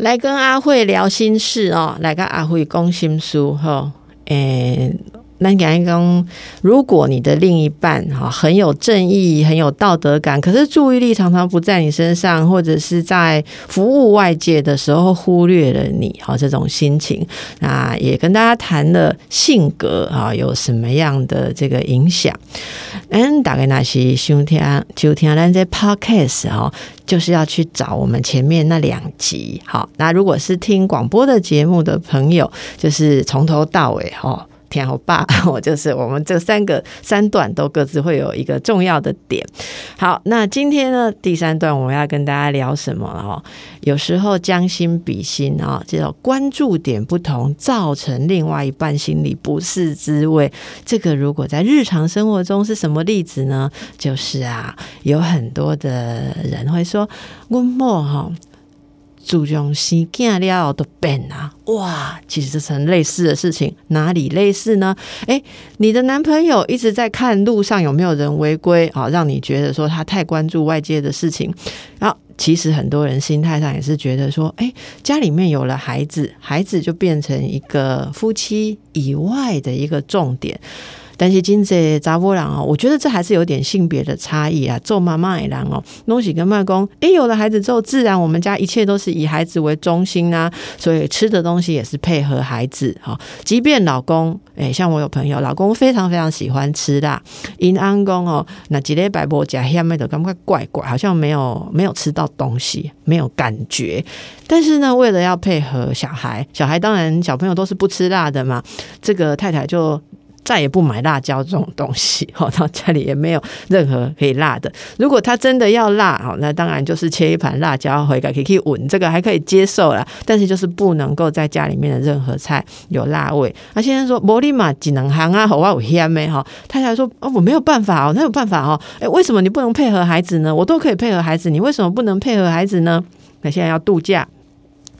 来跟阿慧聊心事哦，来跟阿慧讲心事吼。诶，那讲一讲，如果你的另一半哈很有正义、很有道德感，可是注意力常常不在你身上，或者是在服务外界的时候忽略了你，哈，这种心情，那也跟大家谈了性格啊有什么样的这个影响。嗯，大概那些兄弟就听咱这 podcast 哈，就是要去找我们前面那两集。好，那如果是听广播的节目的朋友，就是从头到尾哈。天后爸，我就是我们这三个三段都各自会有一个重要的点。好，那今天呢，第三段我们要跟大家聊什么了？有时候将心比心啊，这种关注点不同，造成另外一半心里不是滋味。这个如果在日常生活中是什么例子呢？就是啊，有很多的人会说温默哈。注重生囝了都变啊！哇，其实是很类似的事情，哪里类似呢？诶，你的男朋友一直在看路上有没有人违规啊，让你觉得说他太关注外界的事情。然后，其实很多人心态上也是觉得说，诶，家里面有了孩子，孩子就变成一个夫妻以外的一个重点。但是今这查波郎哦，我觉得这还是有点性别的差异啊。做妈妈的人哦，东西跟外公，哎，有了孩子之后，自然我们家一切都是以孩子为中心啊，所以吃的东西也是配合孩子哈。即便老公，哎，像我有朋友，老公非常非常喜欢吃辣，因安公哦，那几粒白波加下面的感觉怪怪，好像没有没有吃到东西，没有感觉。但是呢，为了要配合小孩，小孩当然小朋友都是不吃辣的嘛，这个太太就。再也不买辣椒这种东西，好，到家里也没有任何可以辣的。如果他真的要辣，哈，那当然就是切一盘辣椒回来可以闻，这个还可以接受了。但是就是不能够在家里面的任何菜有辣味。那先生说：“摩利马只能行啊，好啊，我香没哈。”太太说：“哦，我没有办法哦，那有办法哦。哎，为什么你不能配合孩子呢？我都可以配合孩子，你为什么不能配合孩子呢？那现在要度假。”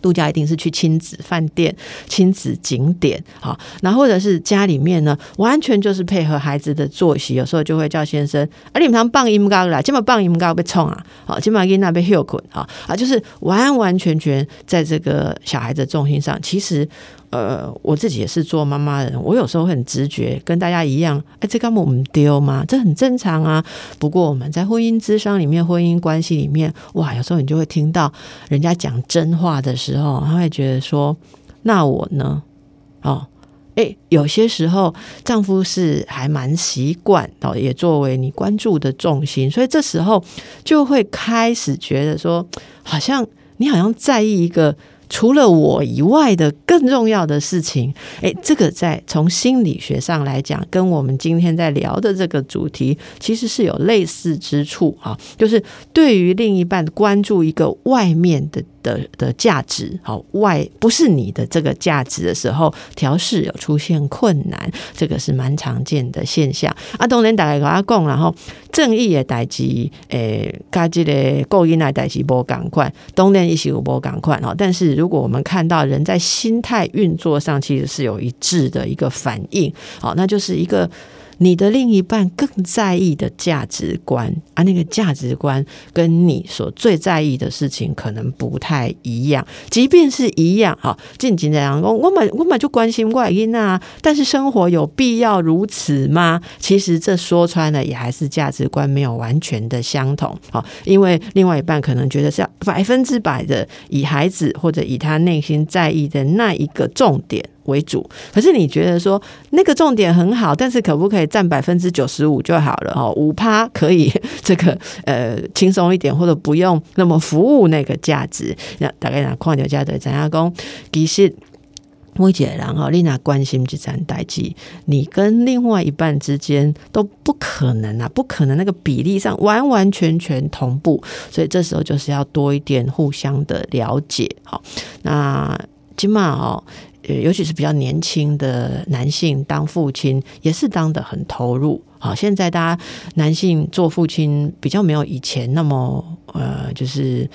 度假一定是去亲子饭店、亲子景点，好，那或者是家里面呢，完全就是配合孩子的作息，有时候就会叫先生，啊，你们常棒音高啦，今晚棒音高被冲啊，好，今晚给那被休困啊，啊，就是完完全全在这个小孩的重心上，其实。呃，我自己也是做妈妈的人，我有时候很直觉，跟大家一样，哎，这干嘛我们丢吗？这很正常啊。不过我们在婚姻之商里面，婚姻关系里面，哇，有时候你就会听到人家讲真话的时候，他会觉得说，那我呢？哦，哎，有些时候丈夫是还蛮习惯哦，也作为你关注的重心，所以这时候就会开始觉得说，好像你好像在意一个。除了我以外的更重要的事情，诶，这个在从心理学上来讲，跟我们今天在聊的这个主题其实是有类似之处啊，就是对于另一半关注一个外面的。的的价值，好外不是你的这个价值的时候，调试有出现困难，这个是蛮常见的现象。啊，当然大概跟他讲，然后正义的代志，诶，加这个勾引来代志无赶快，当然也是有无赶快哈。但是如果我们看到人在心态运作上，其实是有一致的一个反应，好，那就是一个。你的另一半更在意的价值观啊，那个价值观跟你所最在意的事情可能不太一样。即便是一样，哈，静静这样，我我们我们就关心外因啊。但是生活有必要如此吗？其实这说穿了，也还是价值观没有完全的相同。好，因为另外一半可能觉得是要百分之百的以孩子或者以他内心在意的那一个重点。为主，可是你觉得说那个重点很好，但是可不可以占百分之九十五就好了哦？五趴可以这个呃轻松一点，或者不用那么服务那个价值。那大概拿矿牛家的张亚公，其实每一个人哈，你若关心这件代志，你跟另外一半之间都不可能啊，不可能那个比例上完完全全同步，所以这时候就是要多一点互相的了解。好，那今嘛哦，呃，尤其是比较年轻的男性当父亲，也是当的很投入。好，现在大家男性做父亲比较没有以前那么呃，就是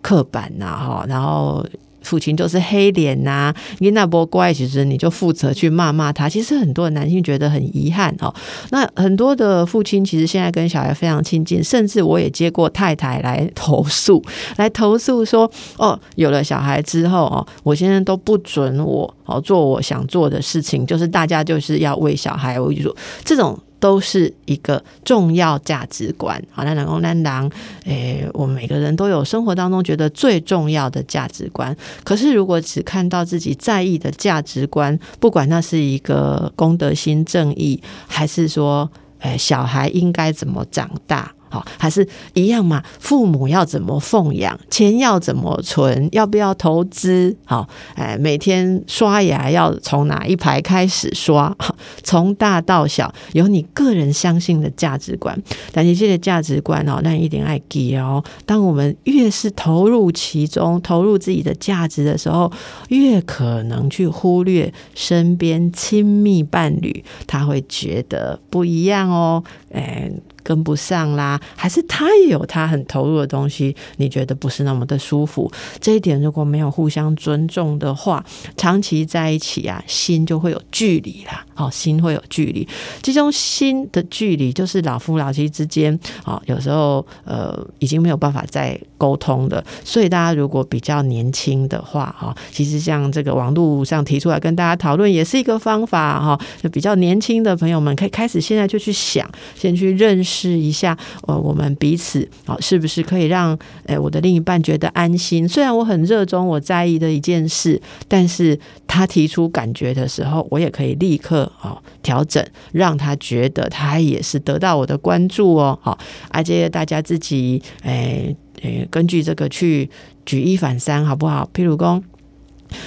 刻板呐，哈，然后。父亲就是黑脸呐，你那波乖，其实你就负责去骂骂他。其实很多男性觉得很遗憾哦。那很多的父亲其实现在跟小孩非常亲近，甚至我也接过太太来投诉，来投诉说，哦，有了小孩之后哦，我现在都不准我哦做我想做的事情，就是大家就是要为小孩为主，这种。都是一个重要价值观。好，那南宫南郎，诶，我们每个人都有生活当中觉得最重要的价值观。可是，如果只看到自己在意的价值观，不管那是一个公德心、正义，还是说，诶，小孩应该怎么长大。好，还是一样嘛？父母要怎么奉养？钱要怎么存？要不要投资？好，哎，每天刷牙要从哪一排开始刷？从大到小，有你个人相信的价值观。但是这些价值观哦，那一定爱记哦。当我们越是投入其中，投入自己的价值的时候，越可能去忽略身边亲密伴侣，他会觉得不一样哦。哎。跟不上啦，还是他也有他很投入的东西，你觉得不是那么的舒服？这一点如果没有互相尊重的话，长期在一起啊，心就会有距离啦。哦，心会有距离，这种心的距离就是老夫老妻之间啊，有时候呃已经没有办法再沟通的。所以大家如果比较年轻的话，哈，其实像这个网络上提出来跟大家讨论，也是一个方法哈。就比较年轻的朋友们，可以开始现在就去想，先去认识。一下，呃，我们彼此啊，是不是可以让诶我的另一半觉得安心？虽然我很热衷我在意的一件事，但是他提出感觉的时候，我也可以立刻好调整，让他觉得他也是得到我的关注哦。好，而且大家自己诶诶，根据这个去举一反三，好不好？譬如说，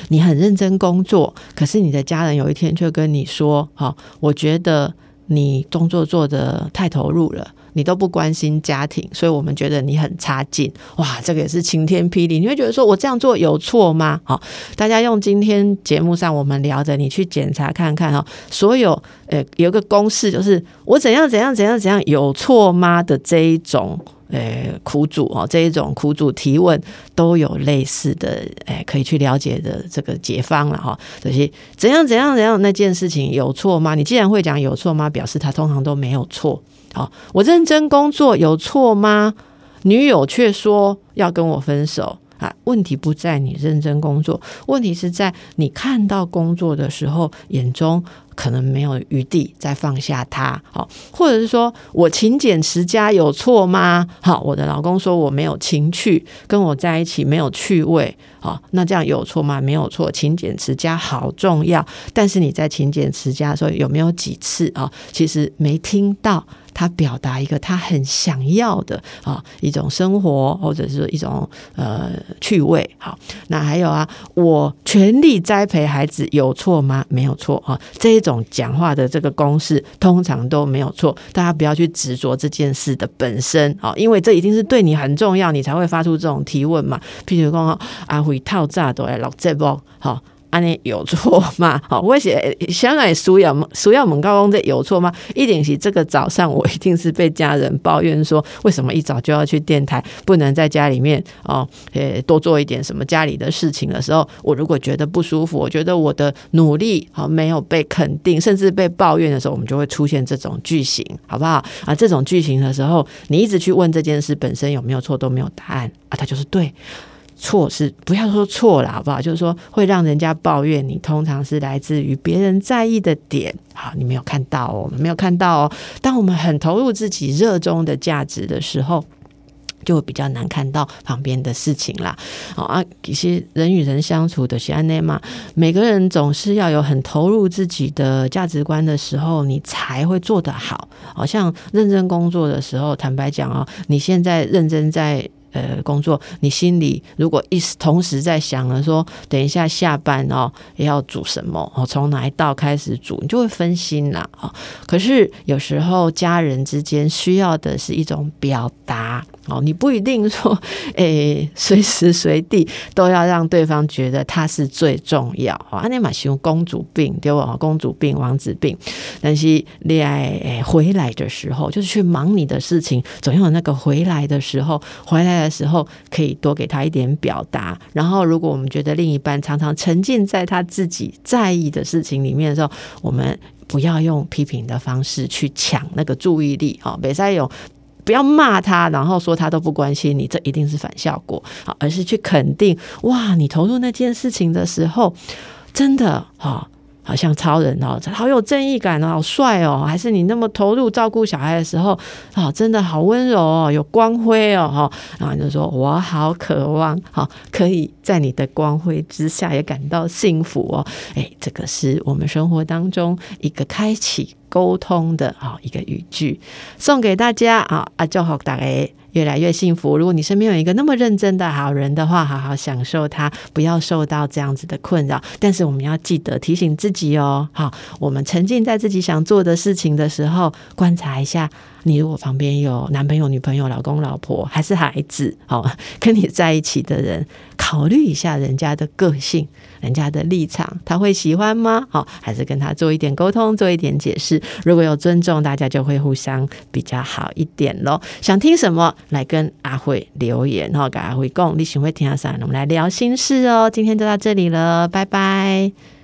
你很认真工作，可是你的家人有一天却跟你说：“好，我觉得。”你工作做的太投入了，你都不关心家庭，所以我们觉得你很差劲。哇，这个也是晴天霹雳。你会觉得说我这样做有错吗？好，大家用今天节目上我们聊的，你去检查看看哈。所有呃，有个公式就是我怎样怎样怎样怎样有错吗的这一种。诶，苦主哦，这一种苦主提问都有类似的诶，可以去了解的这个解方了哈。这些怎样怎样怎样那件事情有错吗？你既然会讲有错吗，表示他通常都没有错。好，我认真工作有错吗？女友却说要跟我分手。啊，问题不在你认真工作，问题是在你看到工作的时候，眼中可能没有余地再放下他。好，或者是说我勤俭持家有错吗？好，我的老公说我没有情趣，跟我在一起没有趣味。好，那这样有错吗？没有错，勤俭持家好重要。但是你在勤俭持家的时候，有没有几次啊？其实没听到。他表达一个他很想要的啊一种生活，或者是一种呃趣味。好，那还有啊，我全力栽培孩子有错吗？没有错啊。这一种讲话的这个公式通常都没有错。大家不要去执着这件事的本身啊，因为这一定是对你很重要，你才会发出这种提问嘛。譬如讲阿辉套炸都来录这波好。安尼有错吗？好，我写香港苏要苏要猛高公这有错吗？一点是这个早上我一定是被家人抱怨说，为什么一早就要去电台，不能在家里面哦，诶，多做一点什么家里的事情的时候，我如果觉得不舒服，我觉得我的努力好没有被肯定，甚至被抱怨的时候，我们就会出现这种句型，好不好？啊，这种句型的时候，你一直去问这件事本身有没有错，都没有答案啊，它就是对。错是不要说错了，好不好？就是说会让人家抱怨你，通常是来自于别人在意的点。好，你没有看到哦，没有看到哦。当我们很投入自己热衷的价值的时候，就比较难看到旁边的事情啦。好啊，其实人与人相处的是安内嘛，每个人总是要有很投入自己的价值观的时候，你才会做得好。好像认真工作的时候，坦白讲啊，你现在认真在。呃工作，你心里如果一时同时在想了说，等一下下班哦要煮什么哦，从哪一道开始煮，你就会分心啦啊。可是有时候家人之间需要的是一种表达。哦，你不一定说，诶，随时随地都要让对方觉得他是最重要。哦，阿尼玛形容公主病对吧？公主病、王子病。但是恋爱回来的时候，就是去忙你的事情，总有那个回来的时候，回来的时候可以多给他一点表达。然后，如果我们觉得另一半常常沉浸在他自己在意的事情里面的时候，我们不要用批评的方式去抢那个注意力。哦，北塞勇。不要骂他，然后说他都不关心你，这一定是反效果。好，而是去肯定，哇，你投入那件事情的时候，真的哈。好像超人哦，好有正义感哦，好帅哦！还是你那么投入照顾小孩的时候啊，真的好温柔哦，有光辉哦，哈！然后就说我好渴望，好可以在你的光辉之下也感到幸福哦。哎，这个是我们生活当中一个开启沟通的啊一个语句，送给大家啊啊，就好大家。越来越幸福。如果你身边有一个那么认真的好人的话，好好享受他，不要受到这样子的困扰。但是我们要记得提醒自己哦，好，我们沉浸在自己想做的事情的时候，观察一下。你如果旁边有男朋友、女朋友、老公、老婆，还是孩子，好跟你在一起的人，考虑一下人家的个性、人家的立场，他会喜欢吗？好，还是跟他做一点沟通，做一点解释。如果有尊重，大家就会互相比较好一点咯。想听什么，来跟阿慧留言，然后跟阿慧讲，你喜欢听啥？我们来聊心事哦。今天就到这里了，拜拜。